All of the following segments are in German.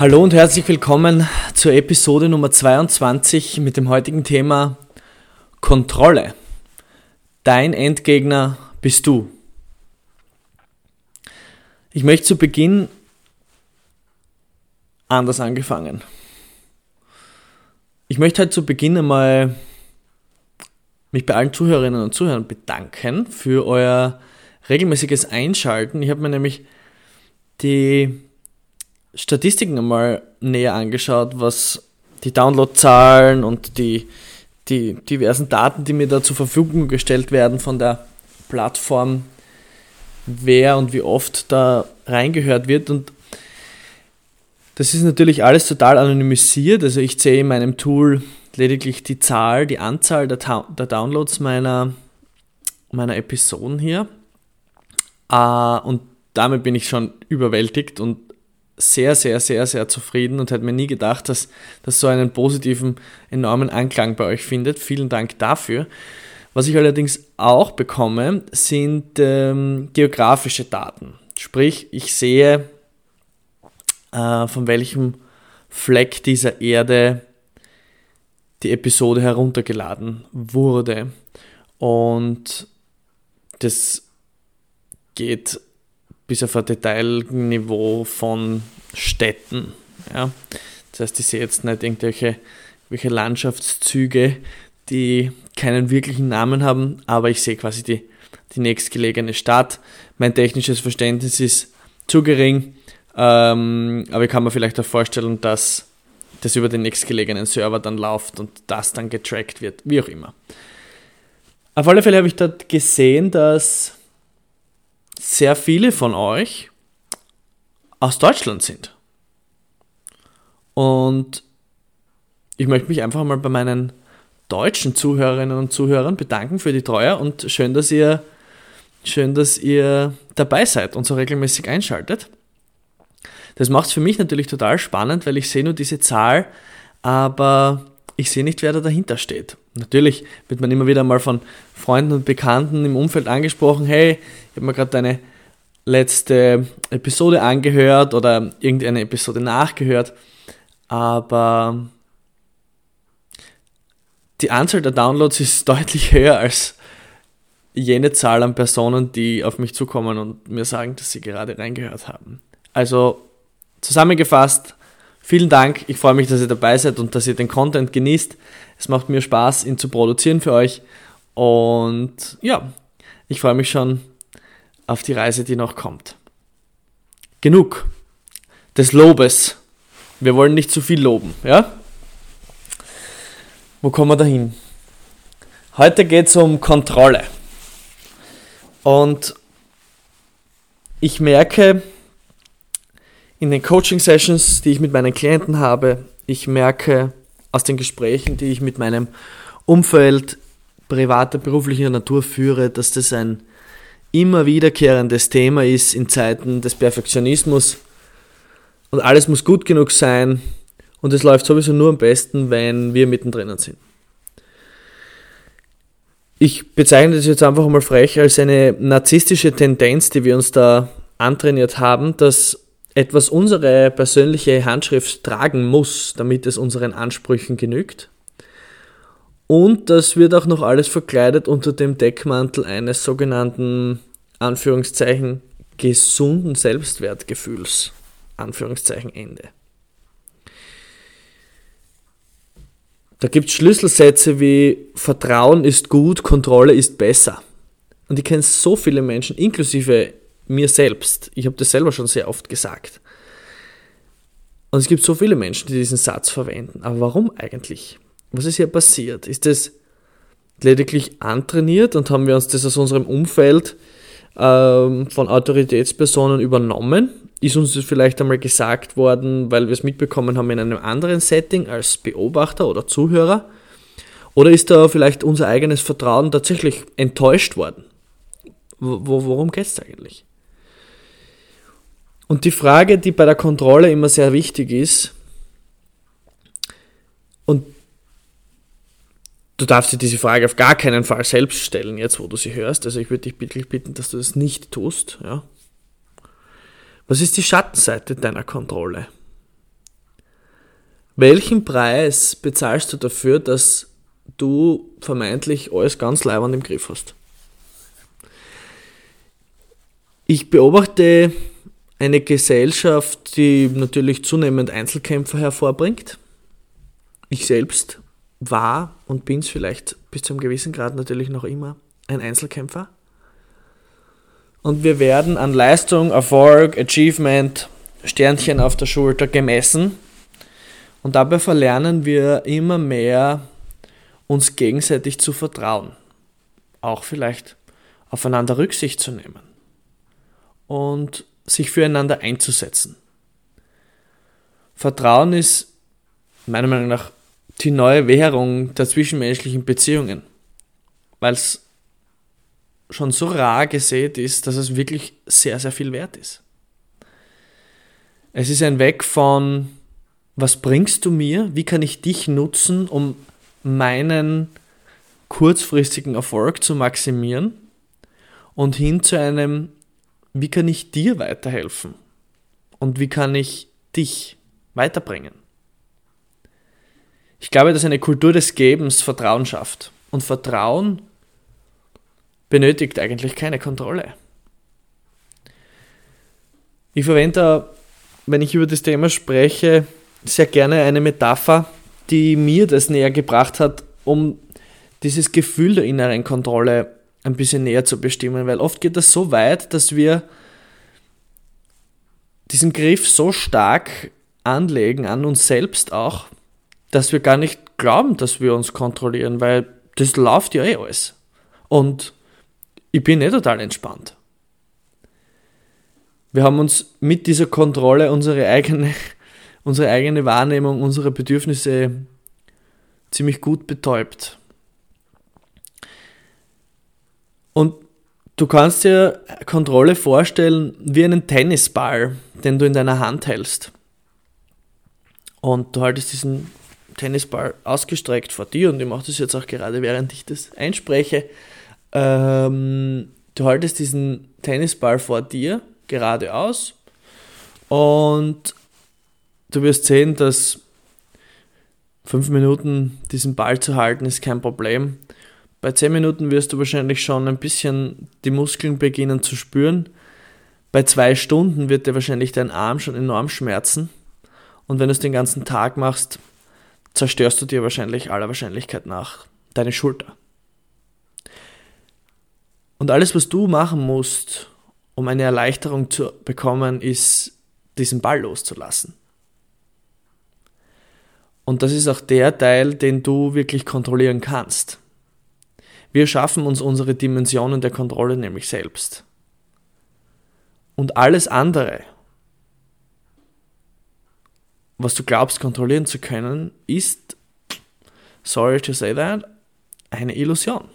Hallo und herzlich willkommen zur Episode Nummer 22 mit dem heutigen Thema Kontrolle. Dein Endgegner bist du. Ich möchte zu Beginn anders angefangen. Ich möchte halt zu Beginn einmal mich bei allen Zuhörerinnen und Zuhörern bedanken für euer regelmäßiges Einschalten. Ich habe mir nämlich die Statistiken einmal näher angeschaut, was die Downloadzahlen und die, die diversen Daten, die mir da zur Verfügung gestellt werden von der Plattform, wer und wie oft da reingehört wird. Und das ist natürlich alles total anonymisiert. Also ich sehe in meinem Tool lediglich die Zahl, die Anzahl der, der Downloads meiner, meiner Episoden hier. Uh, und damit bin ich schon überwältigt und sehr, sehr, sehr, sehr zufrieden und hätte mir nie gedacht, dass das so einen positiven, enormen Anklang bei euch findet. Vielen Dank dafür. Was ich allerdings auch bekomme, sind ähm, geografische Daten. Sprich, ich sehe, äh, von welchem Fleck dieser Erde die Episode heruntergeladen wurde. Und das geht bis auf ein Detailniveau von Städten. Ja. Das heißt, ich sehe jetzt nicht irgendwelche, irgendwelche Landschaftszüge, die keinen wirklichen Namen haben, aber ich sehe quasi die, die nächstgelegene Stadt. Mein technisches Verständnis ist zu gering, ähm, aber ich kann mir vielleicht auch vorstellen, dass das über den nächstgelegenen Server dann läuft und das dann getrackt wird, wie auch immer. Auf alle Fälle habe ich dort gesehen, dass sehr viele von euch aus Deutschland sind. Und ich möchte mich einfach mal bei meinen deutschen Zuhörerinnen und Zuhörern bedanken für die Treue und schön, dass ihr, schön, dass ihr dabei seid und so regelmäßig einschaltet. Das macht es für mich natürlich total spannend, weil ich sehe nur diese Zahl, aber ich sehe nicht, wer da dahinter steht. Natürlich wird man immer wieder mal von Freunden und Bekannten im Umfeld angesprochen, hey, ich habe mir gerade deine letzte Episode angehört oder irgendeine Episode nachgehört, aber die Anzahl der Downloads ist deutlich höher als jene Zahl an Personen, die auf mich zukommen und mir sagen, dass sie gerade reingehört haben. Also zusammengefasst, Vielen Dank. Ich freue mich, dass ihr dabei seid und dass ihr den Content genießt. Es macht mir Spaß, ihn zu produzieren für euch. Und ja, ich freue mich schon auf die Reise, die noch kommt. Genug des Lobes. Wir wollen nicht zu viel loben, ja? Wo kommen wir dahin? Heute geht es um Kontrolle. Und ich merke, in den Coaching-Sessions, die ich mit meinen Klienten habe, ich merke aus den Gesprächen, die ich mit meinem Umfeld privater, beruflicher Natur führe, dass das ein immer wiederkehrendes Thema ist in Zeiten des Perfektionismus und alles muss gut genug sein und es läuft sowieso nur am besten, wenn wir mittendrin sind. Ich bezeichne das jetzt einfach mal frech als eine narzisstische Tendenz, die wir uns da antrainiert haben, dass etwas unsere persönliche Handschrift tragen muss, damit es unseren Ansprüchen genügt. Und das wird auch noch alles verkleidet unter dem Deckmantel eines sogenannten Anführungszeichen gesunden Selbstwertgefühls. Anführungszeichen Ende. Da gibt es Schlüsselsätze wie Vertrauen ist gut, Kontrolle ist besser. Und ich kenne so viele Menschen, inklusive mir selbst. Ich habe das selber schon sehr oft gesagt. Und es gibt so viele Menschen, die diesen Satz verwenden. Aber warum eigentlich? Was ist hier passiert? Ist das lediglich antrainiert und haben wir uns das aus unserem Umfeld ähm, von Autoritätspersonen übernommen? ist uns das vielleicht einmal gesagt worden, weil wir es mitbekommen haben in einem anderen Setting als Beobachter oder Zuhörer? Oder ist da vielleicht unser eigenes Vertrauen tatsächlich enttäuscht worden? Wo, worum geht es eigentlich? Und die Frage, die bei der Kontrolle immer sehr wichtig ist, und du darfst dir diese Frage auf gar keinen Fall selbst stellen, jetzt wo du sie hörst. Also ich würde dich wirklich bitten, dass du das nicht tust. Ja? Was ist die Schattenseite deiner Kontrolle? Welchen Preis bezahlst du dafür, dass du vermeintlich alles ganz leibend im Griff hast? Ich beobachte eine Gesellschaft, die natürlich zunehmend Einzelkämpfer hervorbringt. Ich selbst war und bin es vielleicht bis zu einem gewissen Grad natürlich noch immer ein Einzelkämpfer. Und wir werden an Leistung, Erfolg, Achievement, Sternchen auf der Schulter gemessen. Und dabei verlernen wir immer mehr, uns gegenseitig zu vertrauen. Auch vielleicht aufeinander Rücksicht zu nehmen. Und sich füreinander einzusetzen. Vertrauen ist meiner Meinung nach die neue Währung der zwischenmenschlichen Beziehungen, weil es schon so rar gesät ist, dass es wirklich sehr, sehr viel wert ist. Es ist ein Weg von, was bringst du mir, wie kann ich dich nutzen, um meinen kurzfristigen Erfolg zu maximieren und hin zu einem, wie kann ich dir weiterhelfen und wie kann ich dich weiterbringen. Ich glaube, dass eine Kultur des Gebens Vertrauen schafft. Und Vertrauen benötigt eigentlich keine Kontrolle. Ich verwende, wenn ich über das Thema spreche, sehr gerne eine Metapher, die mir das näher gebracht hat, um dieses Gefühl der inneren Kontrolle ein bisschen näher zu bestimmen, weil oft geht das so weit, dass wir diesen Griff so stark anlegen an uns selbst auch, dass wir gar nicht glauben, dass wir uns kontrollieren, weil das läuft ja eh alles. Und ich bin eh total entspannt. Wir haben uns mit dieser Kontrolle unsere eigene, unsere eigene Wahrnehmung, unsere Bedürfnisse ziemlich gut betäubt. Und du kannst dir Kontrolle vorstellen wie einen Tennisball, den du in deiner Hand hältst. Und du haltest diesen Tennisball ausgestreckt vor dir und ich mache das jetzt auch gerade, während ich das einspreche. Ähm, du haltest diesen Tennisball vor dir geradeaus und du wirst sehen, dass fünf Minuten diesen Ball zu halten ist kein Problem. Bei zehn Minuten wirst du wahrscheinlich schon ein bisschen die Muskeln beginnen zu spüren. Bei zwei Stunden wird dir wahrscheinlich dein Arm schon enorm schmerzen. Und wenn du es den ganzen Tag machst, zerstörst du dir wahrscheinlich aller Wahrscheinlichkeit nach deine Schulter. Und alles, was du machen musst, um eine Erleichterung zu bekommen, ist, diesen Ball loszulassen. Und das ist auch der Teil, den du wirklich kontrollieren kannst. Wir schaffen uns unsere Dimensionen der Kontrolle nämlich selbst. Und alles andere, was du glaubst kontrollieren zu können, ist, sorry to say that, eine Illusion.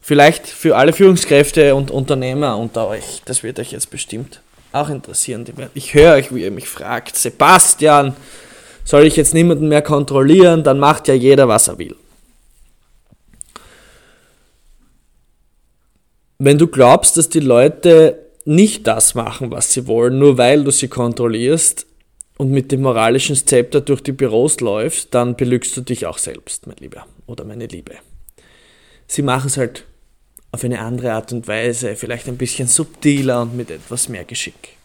Vielleicht für alle Führungskräfte und Unternehmer unter euch, das wird euch jetzt bestimmt auch interessieren. Ich höre euch, wie ihr mich fragt, Sebastian, soll ich jetzt niemanden mehr kontrollieren, dann macht ja jeder, was er will. Wenn du glaubst, dass die Leute nicht das machen, was sie wollen, nur weil du sie kontrollierst und mit dem moralischen Zepter durch die Büros läufst, dann belügst du dich auch selbst, mein Lieber oder meine Liebe. Sie machen es halt auf eine andere Art und Weise, vielleicht ein bisschen subtiler und mit etwas mehr Geschick.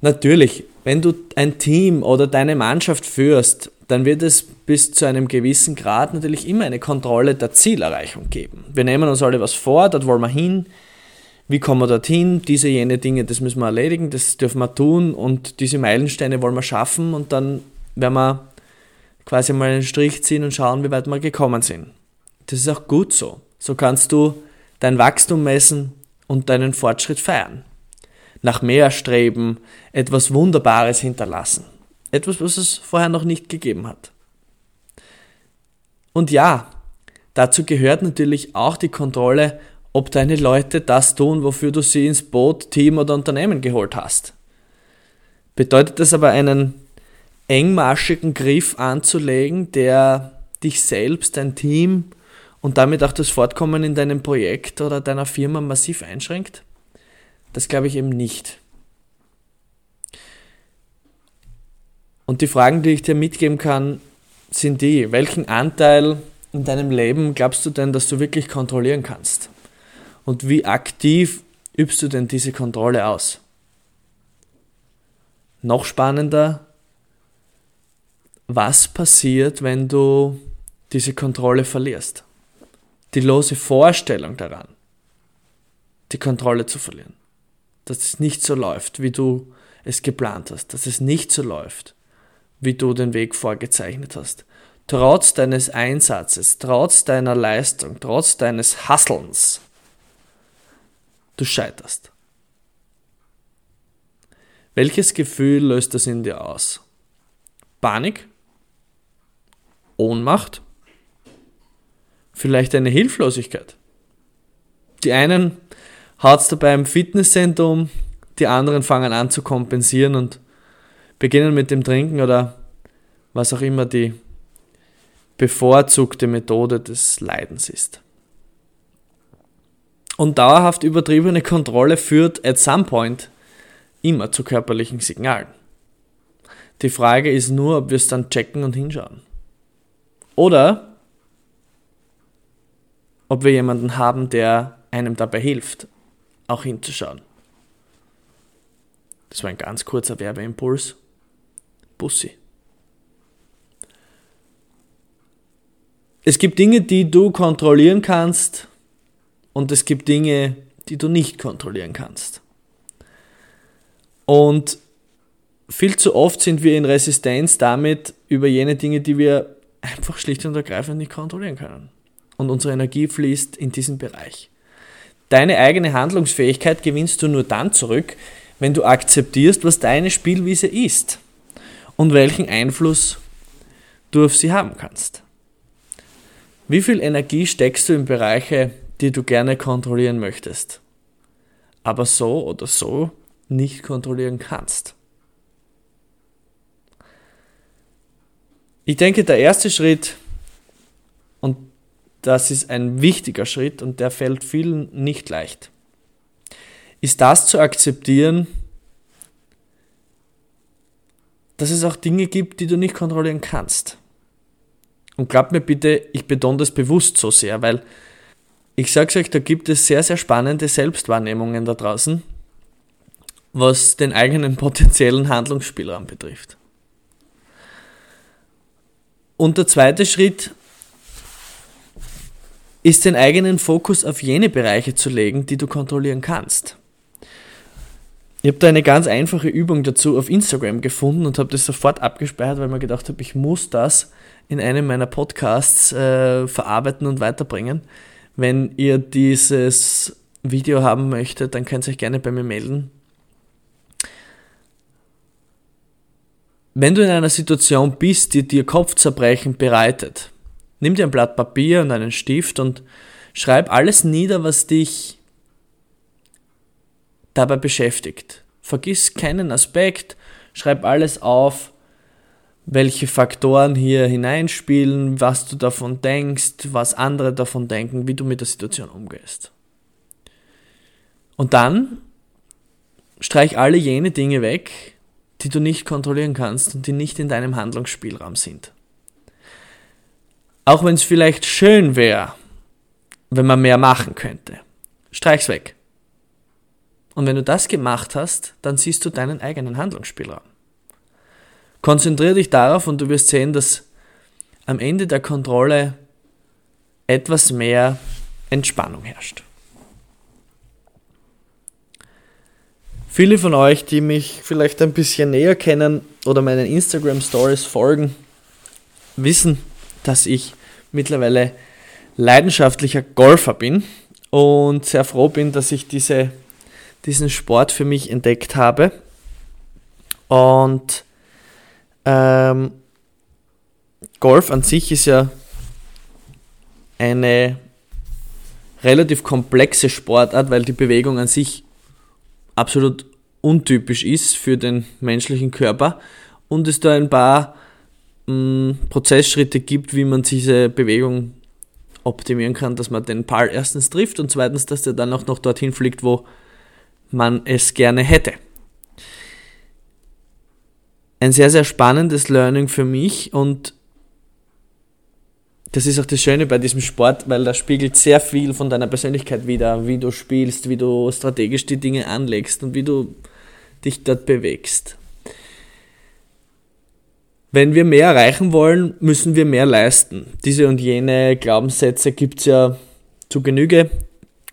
Natürlich, wenn du ein Team oder deine Mannschaft führst, dann wird es bis zu einem gewissen Grad natürlich immer eine Kontrolle der Zielerreichung geben. Wir nehmen uns alle was vor, dort wollen wir hin. Wie kommen wir dorthin? Diese, jene Dinge, das müssen wir erledigen, das dürfen wir tun und diese Meilensteine wollen wir schaffen und dann werden wir quasi mal einen Strich ziehen und schauen, wie weit wir gekommen sind. Das ist auch gut so. So kannst du dein Wachstum messen und deinen Fortschritt feiern. Nach mehr streben, etwas Wunderbares hinterlassen. Etwas, was es vorher noch nicht gegeben hat. Und ja, dazu gehört natürlich auch die Kontrolle, ob deine Leute das tun, wofür du sie ins Boot, Team oder Unternehmen geholt hast. Bedeutet das aber einen engmaschigen Griff anzulegen, der dich selbst, dein Team und damit auch das Fortkommen in deinem Projekt oder deiner Firma massiv einschränkt? Das glaube ich eben nicht. Und die Fragen, die ich dir mitgeben kann, sind die, welchen Anteil in deinem Leben glaubst du denn, dass du wirklich kontrollieren kannst? Und wie aktiv übst du denn diese Kontrolle aus? Noch spannender, was passiert, wenn du diese Kontrolle verlierst? Die lose Vorstellung daran, die Kontrolle zu verlieren. Dass es nicht so läuft, wie du es geplant hast. Dass es nicht so läuft, wie du den Weg vorgezeichnet hast. Trotz deines Einsatzes, trotz deiner Leistung, trotz deines Hasselns, du scheiterst. Welches Gefühl löst das in dir aus? Panik? Ohnmacht? Vielleicht eine Hilflosigkeit? Die einen haut es dabei im Fitnesscenter um, die anderen fangen an zu kompensieren und beginnen mit dem Trinken oder was auch immer die bevorzugte Methode des Leidens ist. Und dauerhaft übertriebene Kontrolle führt at some point immer zu körperlichen Signalen. Die Frage ist nur, ob wir es dann checken und hinschauen. Oder ob wir jemanden haben, der einem dabei hilft, auch hinzuschauen. Das war ein ganz kurzer Werbeimpuls. Bussi. Es gibt Dinge, die du kontrollieren kannst und es gibt Dinge, die du nicht kontrollieren kannst. Und viel zu oft sind wir in Resistenz damit über jene Dinge, die wir einfach schlicht und ergreifend nicht kontrollieren können. Und unsere Energie fließt in diesen Bereich. Deine eigene Handlungsfähigkeit gewinnst du nur dann zurück, wenn du akzeptierst, was deine Spielwiese ist und welchen Einfluss du auf sie haben kannst. Wie viel Energie steckst du in Bereiche, die du gerne kontrollieren möchtest, aber so oder so nicht kontrollieren kannst? Ich denke, der erste Schritt, und das ist ein wichtiger Schritt und der fällt vielen nicht leicht, ist das zu akzeptieren, dass es auch Dinge gibt, die du nicht kontrollieren kannst. Und glaubt mir bitte, ich betone das bewusst so sehr, weil ich sage euch, da gibt es sehr, sehr spannende Selbstwahrnehmungen da draußen, was den eigenen potenziellen Handlungsspielraum betrifft. Und der zweite Schritt ist den eigenen Fokus auf jene Bereiche zu legen, die du kontrollieren kannst. Ich habe da eine ganz einfache Übung dazu auf Instagram gefunden und habe das sofort abgespeichert, weil mir gedacht habe, ich muss das in einem meiner Podcasts äh, verarbeiten und weiterbringen. Wenn ihr dieses Video haben möchtet, dann könnt ihr euch gerne bei mir melden. Wenn du in einer Situation bist, die dir Kopfzerbrechen bereitet, nimm dir ein Blatt Papier und einen Stift und schreib alles nieder, was dich dabei beschäftigt. Vergiss keinen Aspekt, schreib alles auf, welche Faktoren hier hineinspielen, was du davon denkst, was andere davon denken, wie du mit der Situation umgehst. Und dann streich alle jene Dinge weg, die du nicht kontrollieren kannst und die nicht in deinem Handlungsspielraum sind. Auch wenn es vielleicht schön wäre, wenn man mehr machen könnte. Streich's weg. Und wenn du das gemacht hast, dann siehst du deinen eigenen Handlungsspielraum. Konzentriere dich darauf und du wirst sehen, dass am Ende der Kontrolle etwas mehr Entspannung herrscht. Viele von euch, die mich vielleicht ein bisschen näher kennen oder meinen Instagram Stories folgen, wissen, dass ich mittlerweile leidenschaftlicher Golfer bin und sehr froh bin, dass ich diese, diesen Sport für mich entdeckt habe. Und ähm, Golf an sich ist ja eine relativ komplexe Sportart, weil die Bewegung an sich absolut untypisch ist für den menschlichen Körper und es da ein paar mh, mm, Prozessschritte gibt, wie man diese Bewegung optimieren kann, dass man den Ball erstens trifft und zweitens, dass der dann auch noch dorthin fliegt, wo man es gerne hätte. Ein sehr, sehr spannendes Learning für mich und das ist auch das Schöne bei diesem Sport, weil da spiegelt sehr viel von deiner Persönlichkeit wider, wie du spielst, wie du strategisch die Dinge anlegst und wie du dich dort bewegst. Wenn wir mehr erreichen wollen, müssen wir mehr leisten. Diese und jene Glaubenssätze gibt es ja zu Genüge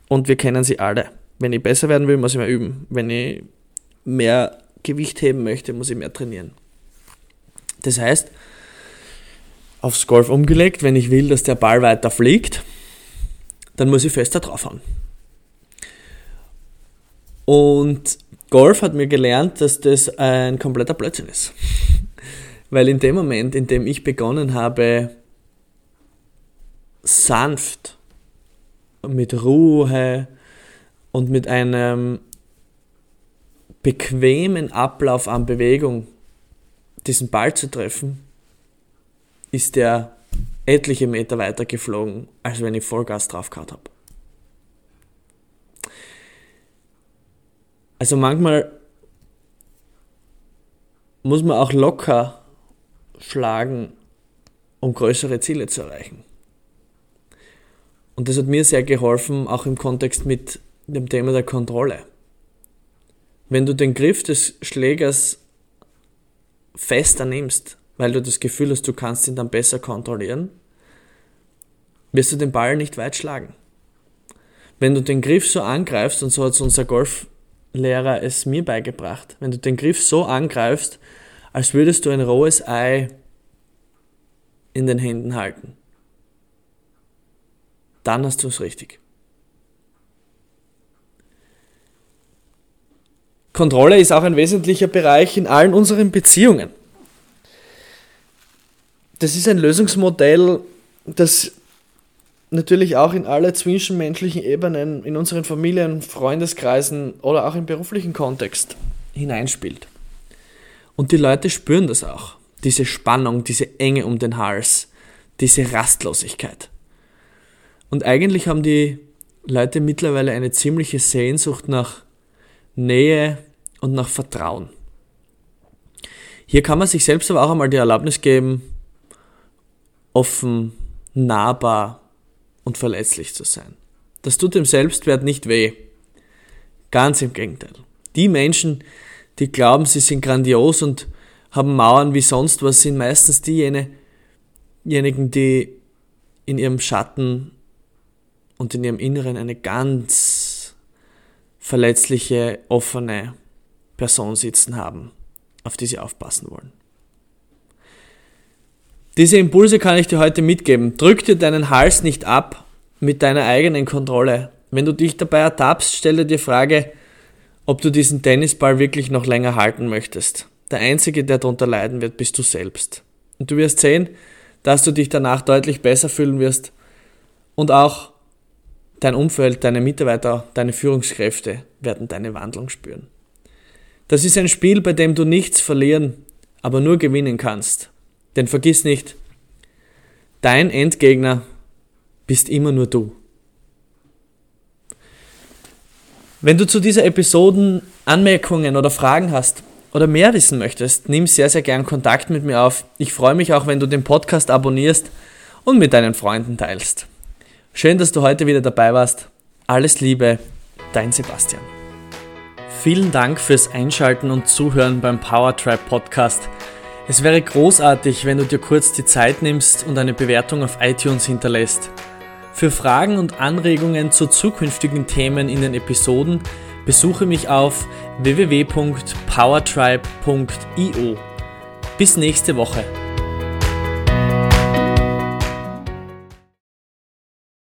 und wir kennen sie alle. Wenn ich besser werden will, muss ich mehr üben. Wenn ich mehr Gewicht heben möchte, muss ich mehr trainieren. Das heißt, aufs Golf umgelegt, wenn ich will, dass der Ball weiter fliegt, dann muss ich fester draufhauen. Und Golf hat mir gelernt, dass das ein kompletter Blödsinn ist. Weil in dem Moment, in dem ich begonnen habe, sanft, mit Ruhe und mit einem bequemen Ablauf an Bewegung diesen Ball zu treffen, ist der etliche Meter weiter geflogen, als wenn ich Vollgas drauf gehabt habe. Also manchmal muss man auch locker schlagen, um größere Ziele zu erreichen. Und das hat mir sehr geholfen, auch im Kontext mit dem Thema der Kontrolle. Wenn du den Griff des Schlägers fester nimmst, weil du das Gefühl hast, du kannst ihn dann besser kontrollieren, wirst du den Ball nicht weit schlagen. Wenn du den Griff so angreifst, und so hat unser Golflehrer es mir beigebracht, wenn du den Griff so angreifst, als würdest du ein rohes Ei in den Händen halten. Dann hast du es richtig. Kontrolle ist auch ein wesentlicher Bereich in allen unseren Beziehungen. Das ist ein Lösungsmodell, das natürlich auch in alle zwischenmenschlichen Ebenen, in unseren Familien, Freundeskreisen oder auch im beruflichen Kontext hineinspielt. Und die Leute spüren das auch. Diese Spannung, diese Enge um den Hals, diese Rastlosigkeit. Und eigentlich haben die Leute mittlerweile eine ziemliche Sehnsucht nach Nähe und nach Vertrauen. Hier kann man sich selbst aber auch einmal die Erlaubnis geben, offen, nahbar und verletzlich zu sein. Das tut dem Selbstwert nicht weh. Ganz im Gegenteil. Die Menschen, die glauben, sie sind grandios und haben Mauern wie sonst was, sind meistens diejenigen, die in ihrem Schatten und in ihrem Inneren eine ganz verletzliche, offene Person sitzen haben, auf die sie aufpassen wollen. Diese Impulse kann ich dir heute mitgeben. Drück dir deinen Hals nicht ab mit deiner eigenen Kontrolle. Wenn du dich dabei ertappst, stelle dir die Frage, ob du diesen Tennisball wirklich noch länger halten möchtest. Der Einzige, der darunter leiden wird, bist du selbst. Und du wirst sehen, dass du dich danach deutlich besser fühlen wirst und auch dein Umfeld, deine Mitarbeiter, deine Führungskräfte werden deine Wandlung spüren. Das ist ein Spiel, bei dem du nichts verlieren, aber nur gewinnen kannst. Denn vergiss nicht, dein Endgegner bist immer nur du. Wenn du zu dieser Episoden Anmerkungen oder Fragen hast oder mehr wissen möchtest, nimm sehr, sehr gern Kontakt mit mir auf. Ich freue mich auch, wenn du den Podcast abonnierst und mit deinen Freunden teilst. Schön, dass du heute wieder dabei warst. Alles Liebe, dein Sebastian. Vielen Dank fürs Einschalten und Zuhören beim Powertribe Podcast. Es wäre großartig, wenn du dir kurz die Zeit nimmst und eine Bewertung auf iTunes hinterlässt. Für Fragen und Anregungen zu zukünftigen Themen in den Episoden besuche mich auf www.powertribe.io. Bis nächste Woche.